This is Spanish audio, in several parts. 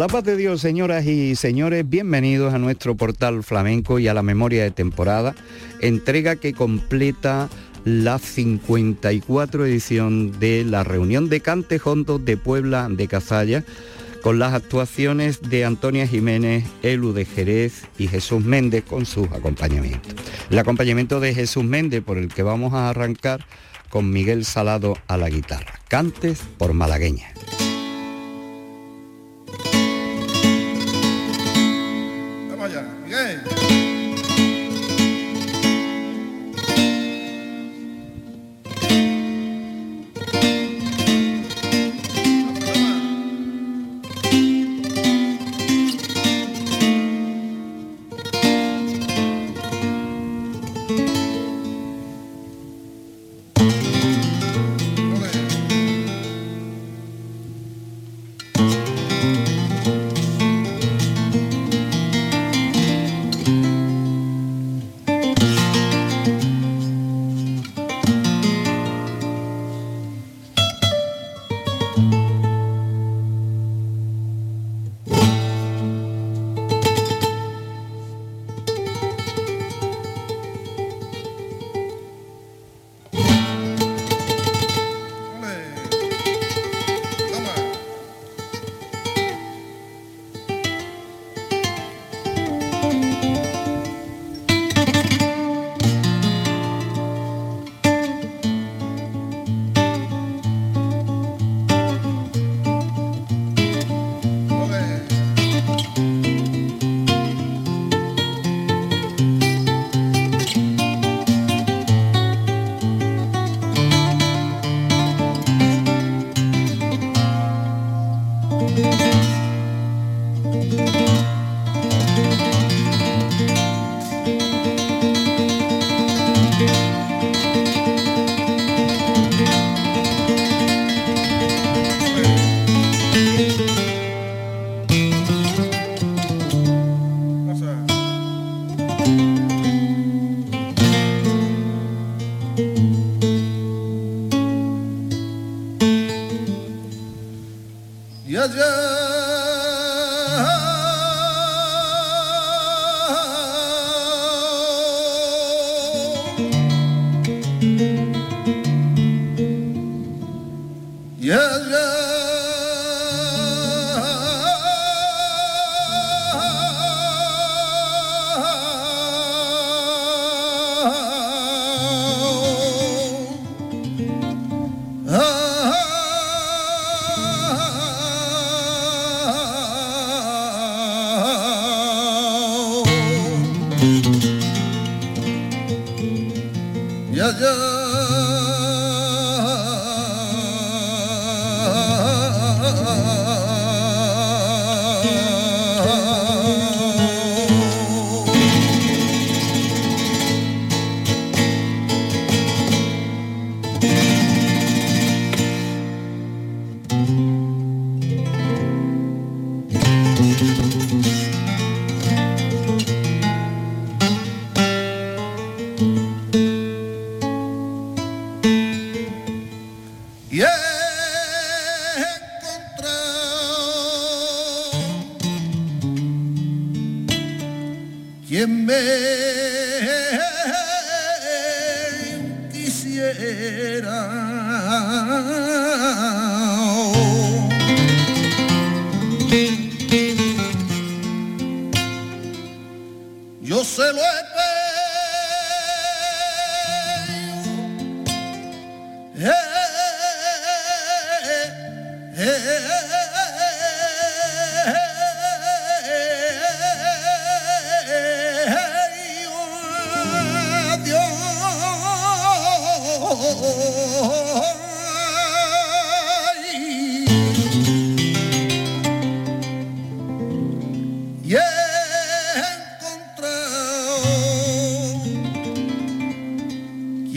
la paz de Dios, señoras y señores, bienvenidos a nuestro portal flamenco y a la memoria de temporada, entrega que completa la 54 edición de la reunión de Cantejondos de Puebla de Cazalla, con las actuaciones de Antonia Jiménez, Elu de Jerez y Jesús Méndez con sus acompañamientos. El acompañamiento de Jesús Méndez, por el que vamos a arrancar con Miguel Salado a la guitarra. Cantes por malagueña.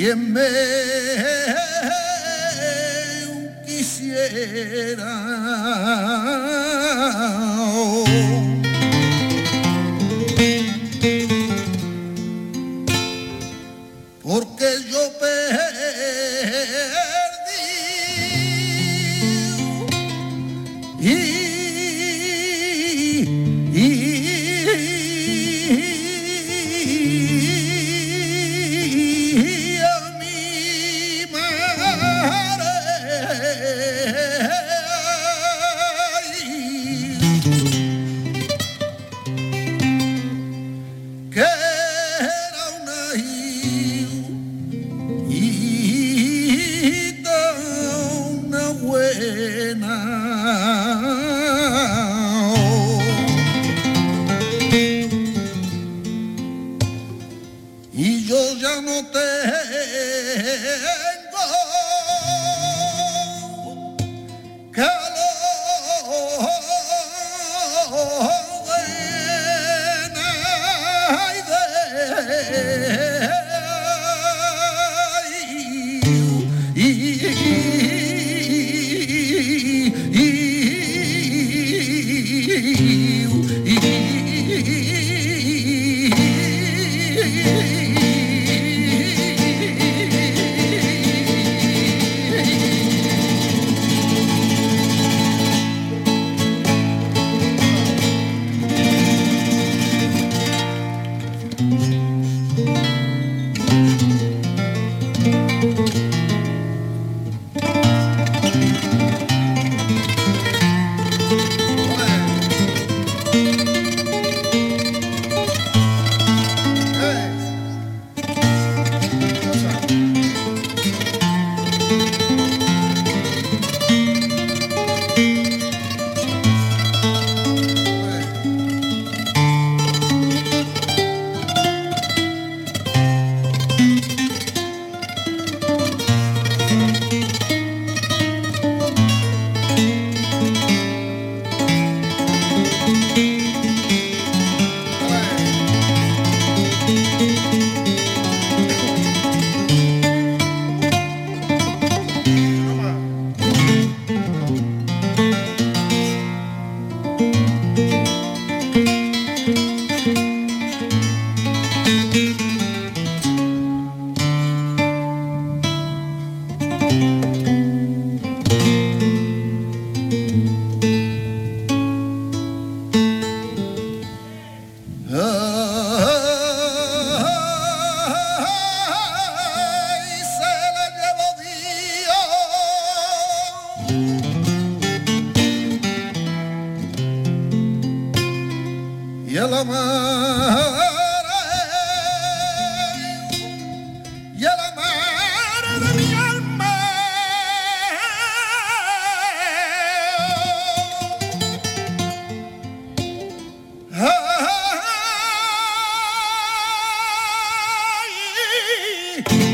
Quien me quisiera. Hey!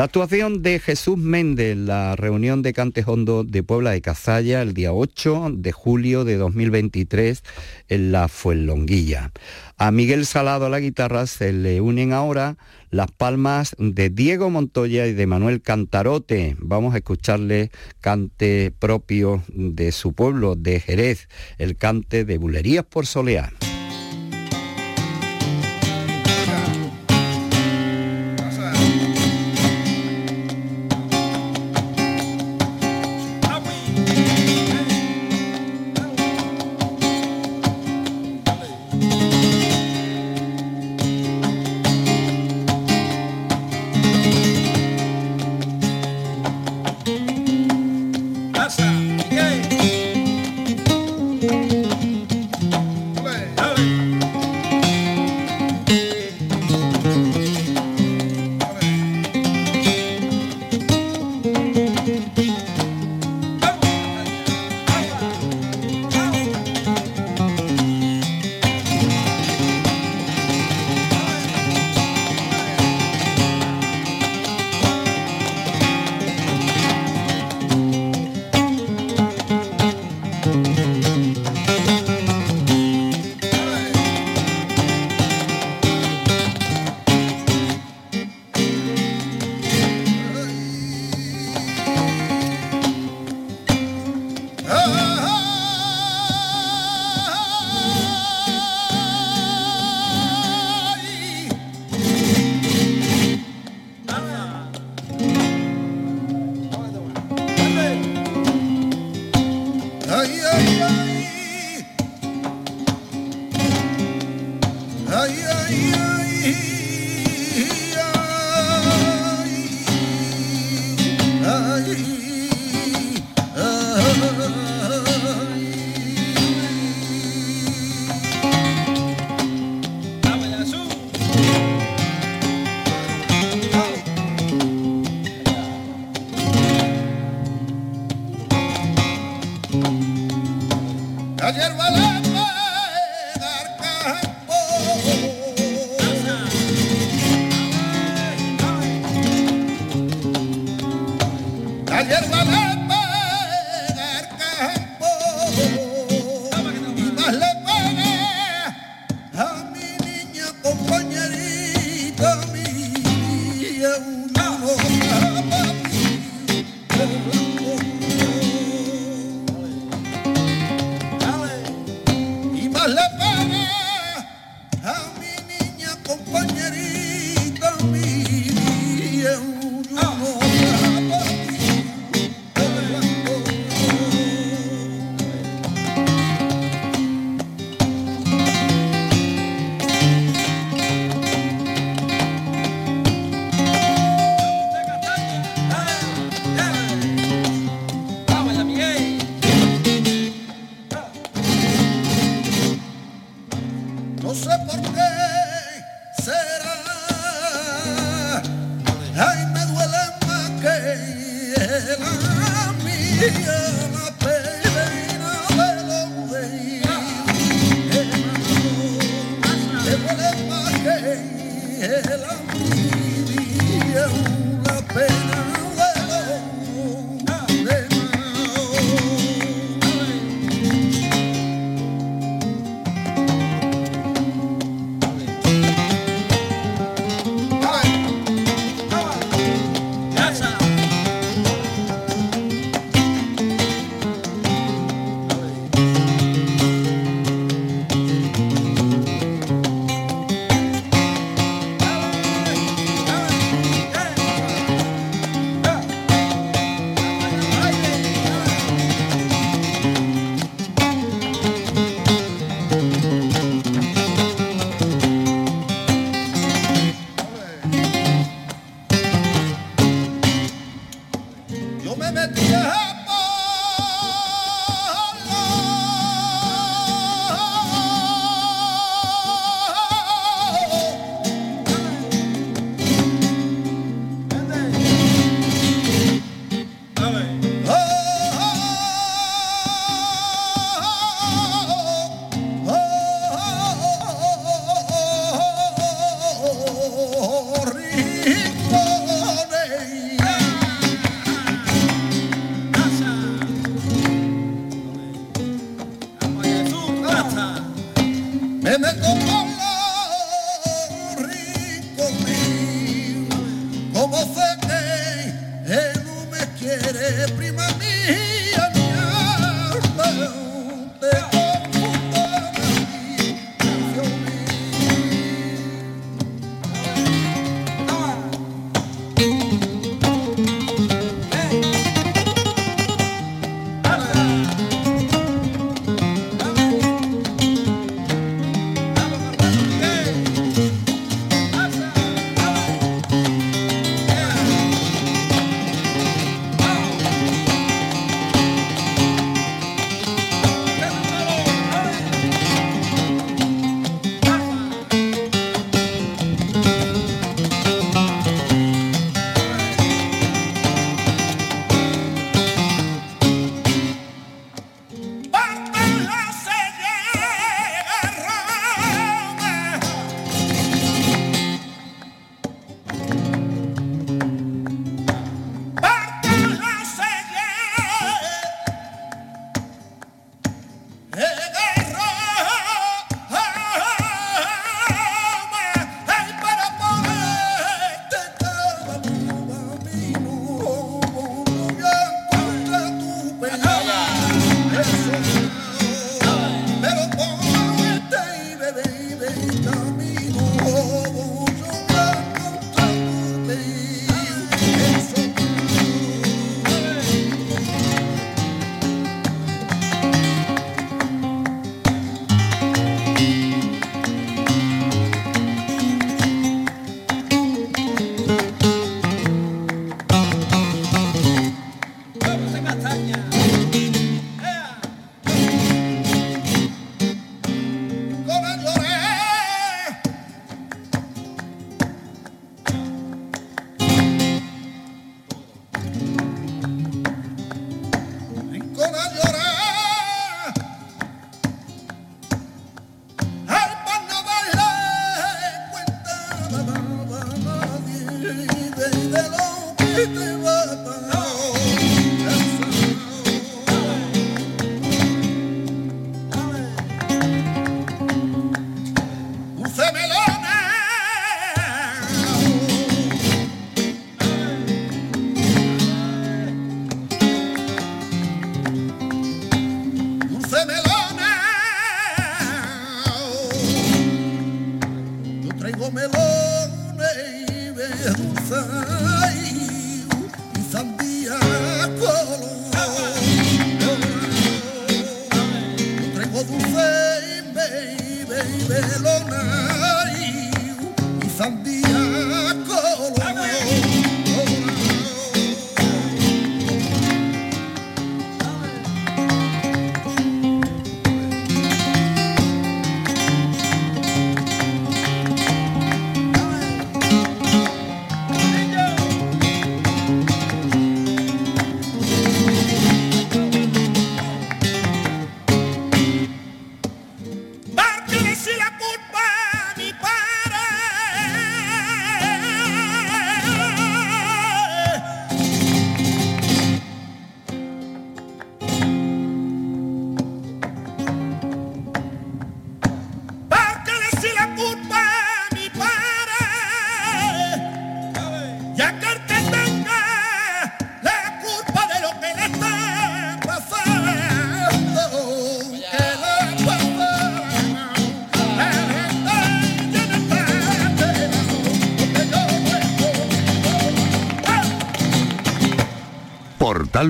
La actuación de Jesús Méndez, la reunión de Cantejondo de Puebla de Cazalla el día 8 de julio de 2023 en la Fuenlonguilla. A Miguel Salado a la guitarra se le unen ahora las palmas de Diego Montoya y de Manuel Cantarote. Vamos a escucharle cante propio de su pueblo, de Jerez, el cante de Bulerías por Soleá.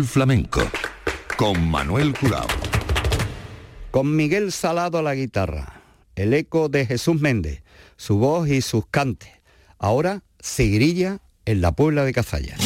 Flamenco con Manuel Curao. Con Miguel Salado a la guitarra, el eco de Jesús Méndez, su voz y sus cantes. Ahora Seguirilla en la Puebla de Cazalla.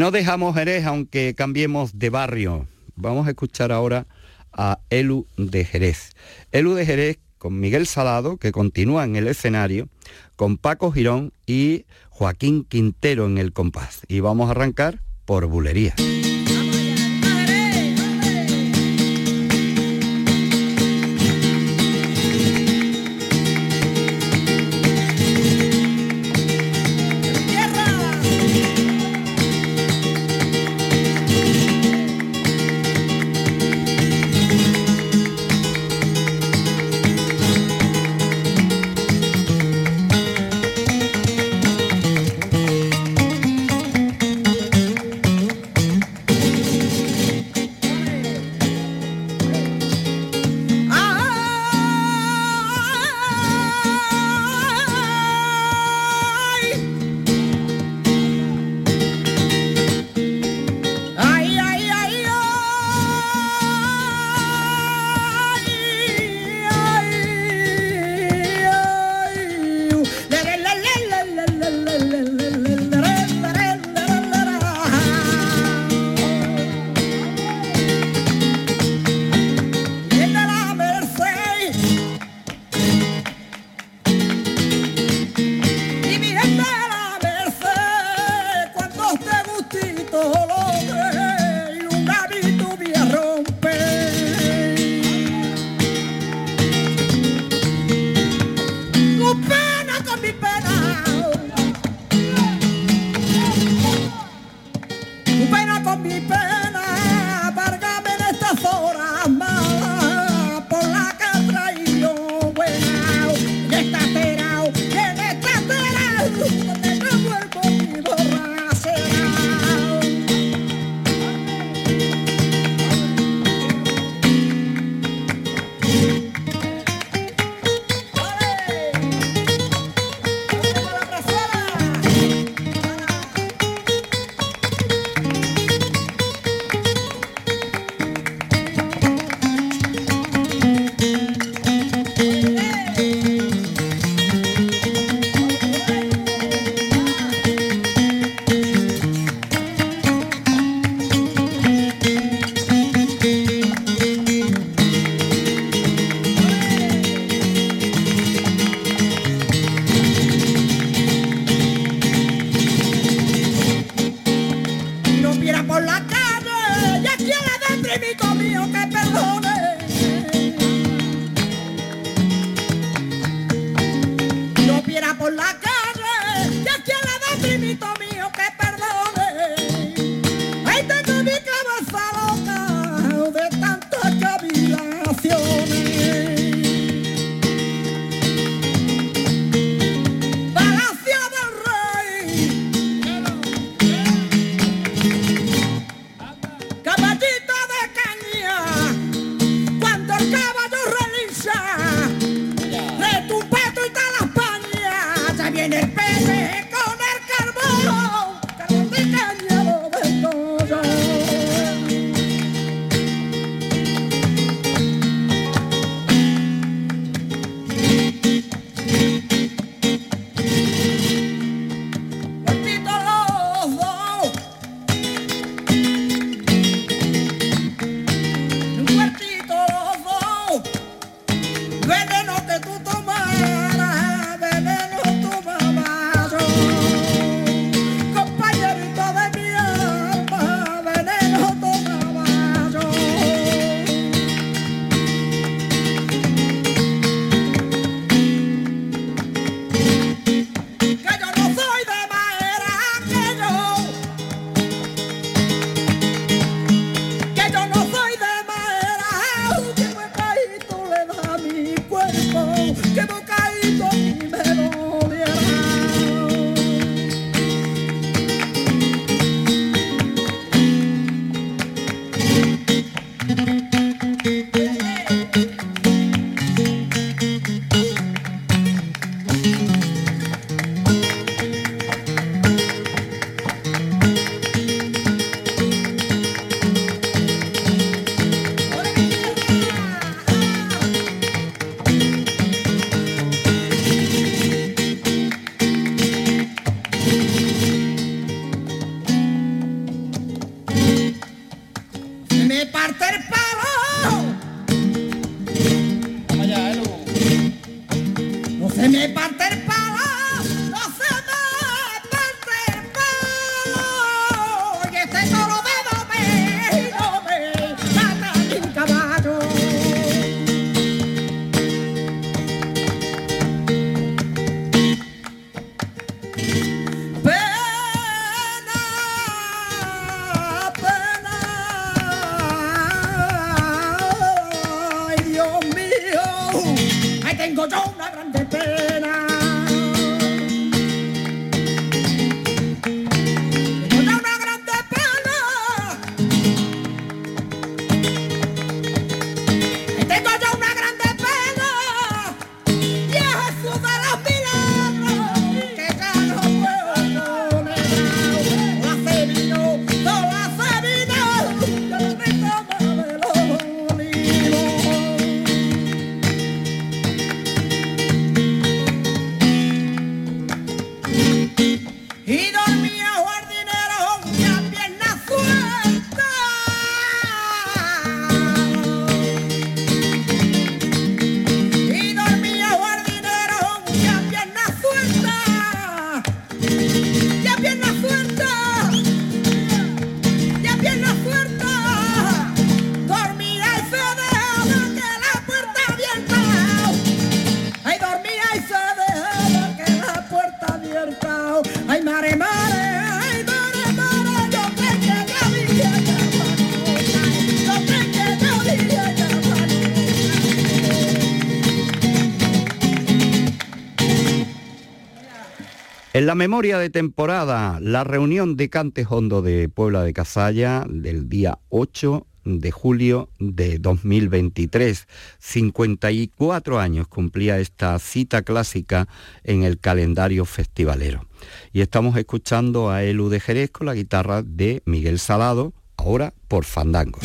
No dejamos Jerez aunque cambiemos de barrio. Vamos a escuchar ahora a Elu de Jerez. Elu de Jerez con Miguel Salado, que continúa en el escenario, con Paco Girón y Joaquín Quintero en el compás. Y vamos a arrancar por Bulería. memoria de temporada, la reunión de Cantes Hondo de Puebla de Cazalla del día 8 de julio de 2023. 54 años cumplía esta cita clásica en el calendario festivalero. Y estamos escuchando a Elu de Jerez con la guitarra de Miguel Salado, ahora por Fandango.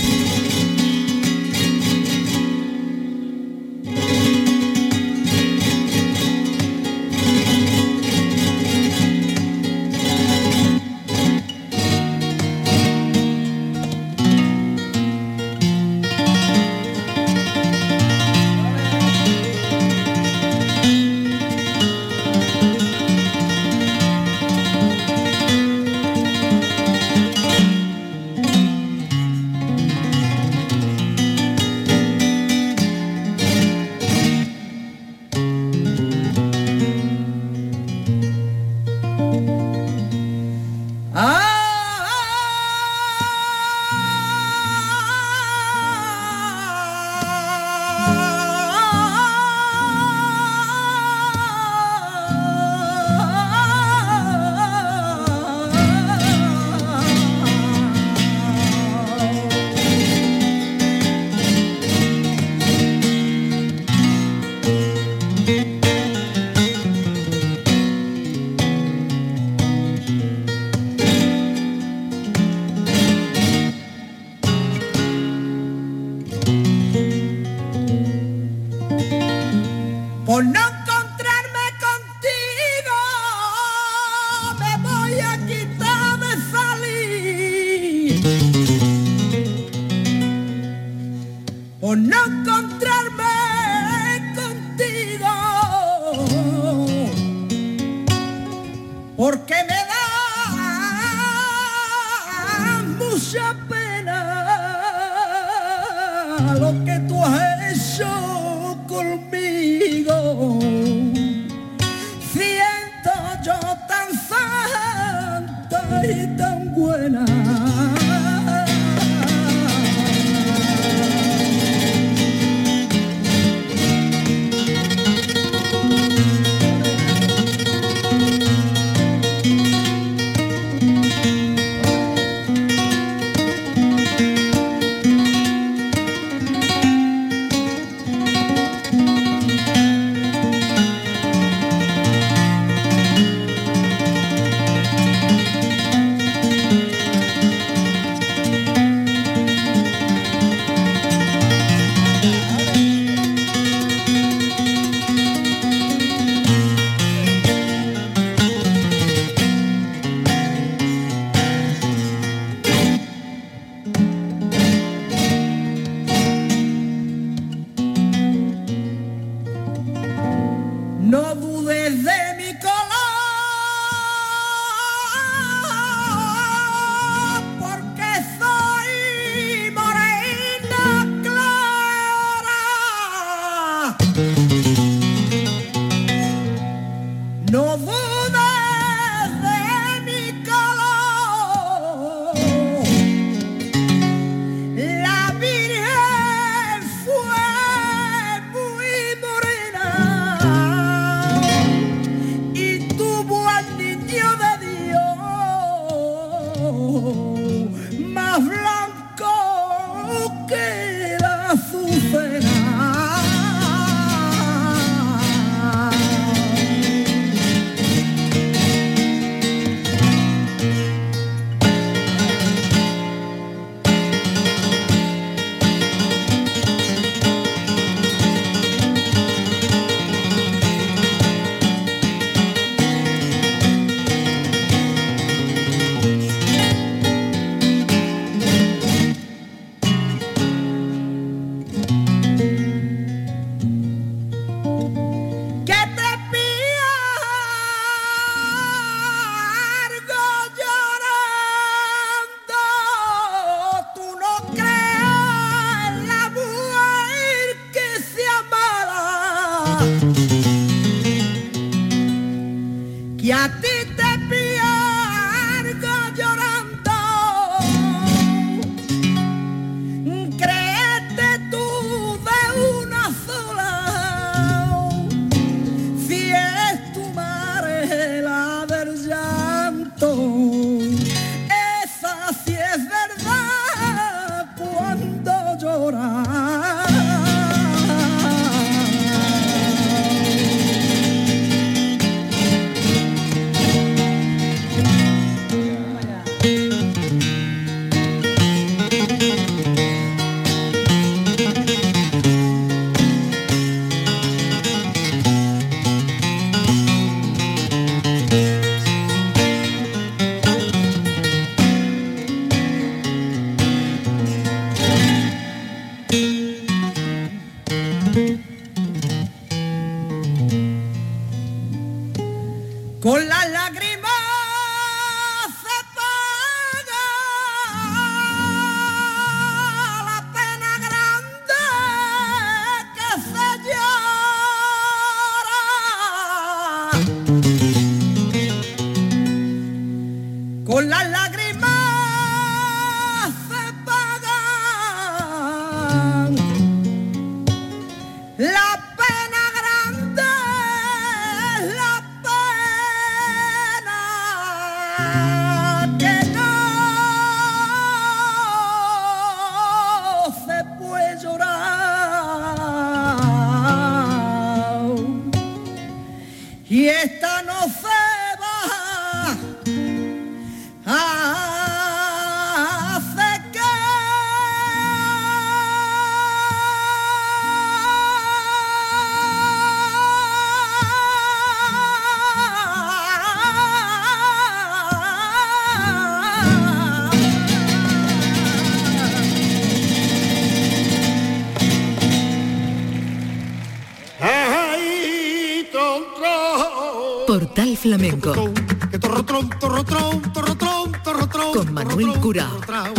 Música Manuel torrotrón.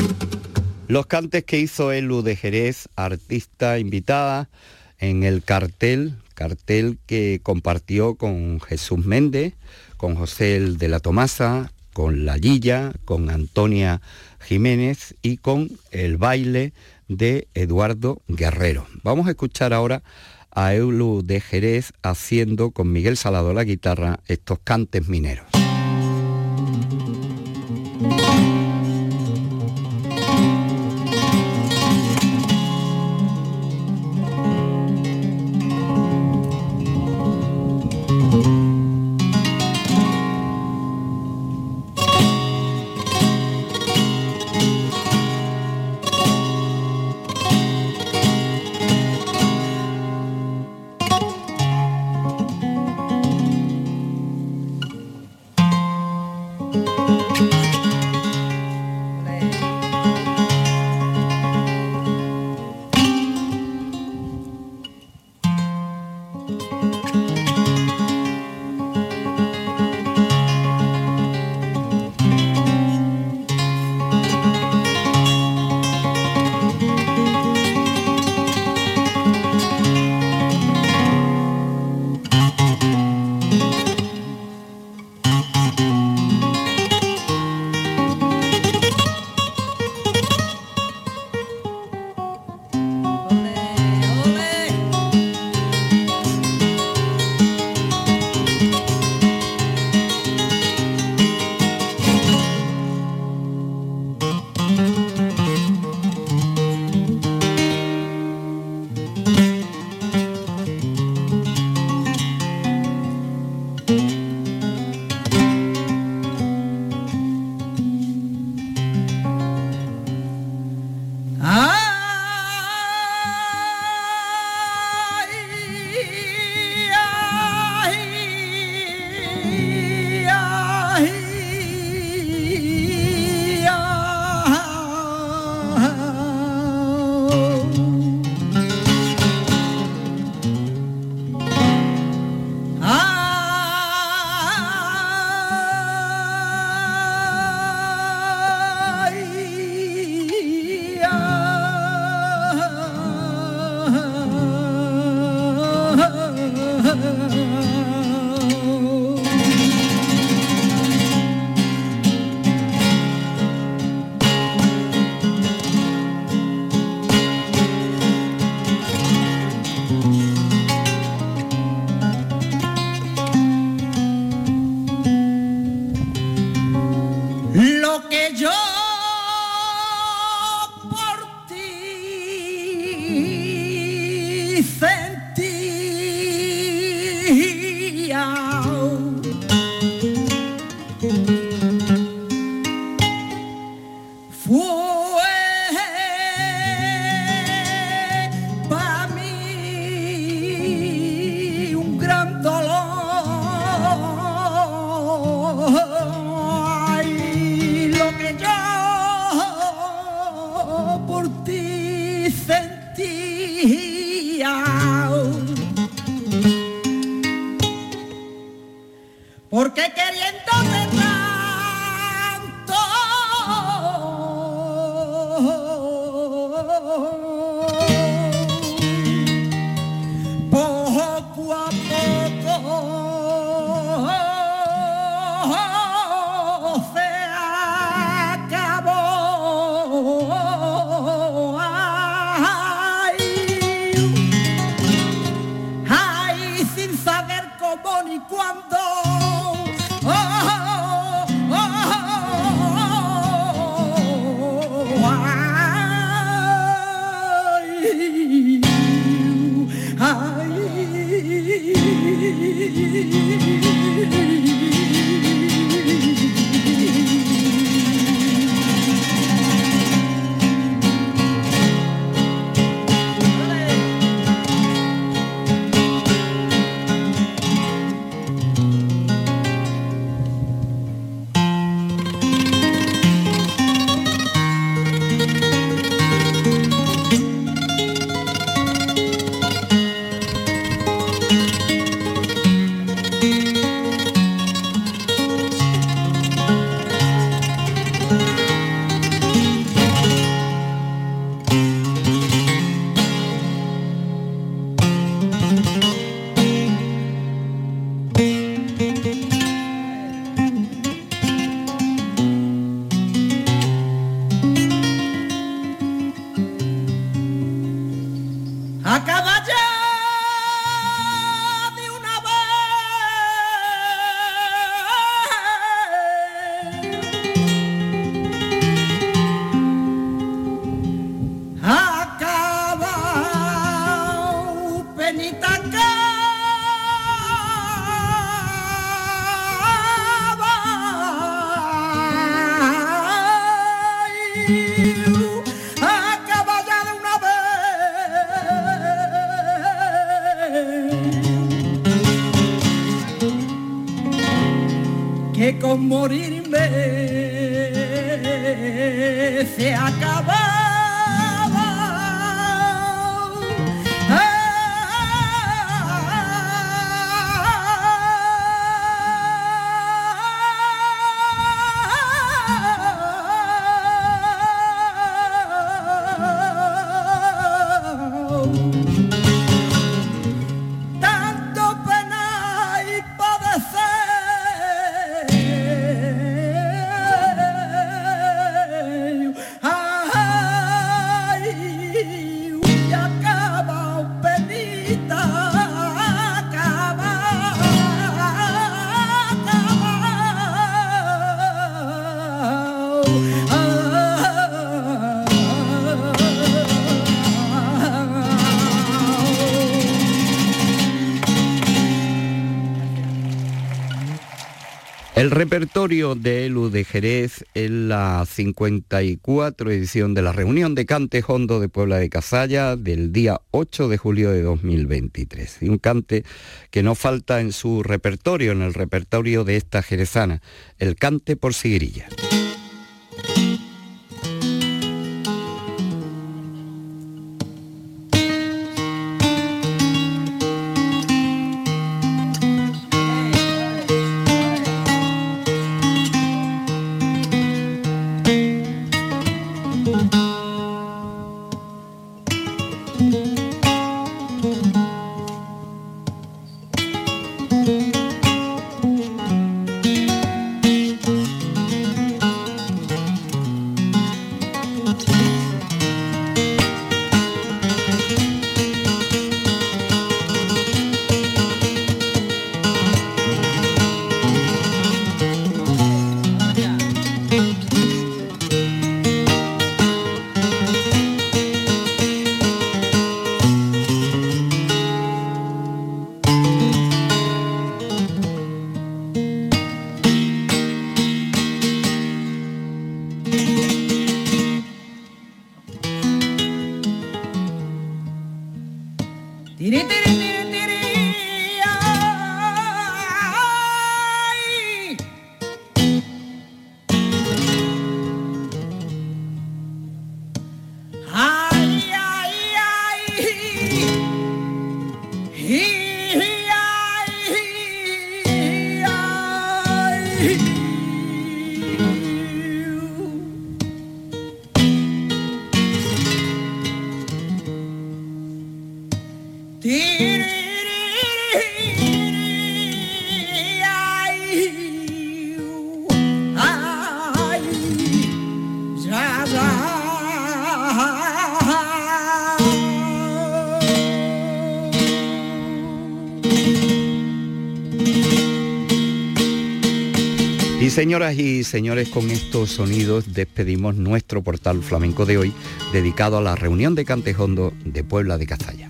Los cantes que hizo Elu de Jerez, artista invitada en el cartel, cartel que compartió con Jesús Méndez, con José el de la Tomasa, con La Lilla, con Antonia Jiménez y con el baile de Eduardo Guerrero. Vamos a escuchar ahora a Elu de Jerez haciendo con Miguel Salado la guitarra estos cantes mineros. Con saber cómo que con morirme se acababa. De Elu de Jerez en la 54 edición de la reunión de Cante Hondo de Puebla de Casalla del día 8 de julio de 2023. Y un cante que no falta en su repertorio, en el repertorio de esta jerezana, el cante por Señoras y señores, con estos sonidos despedimos nuestro portal flamenco de hoy, dedicado a la reunión de Cantejondo de Puebla de Cazalla.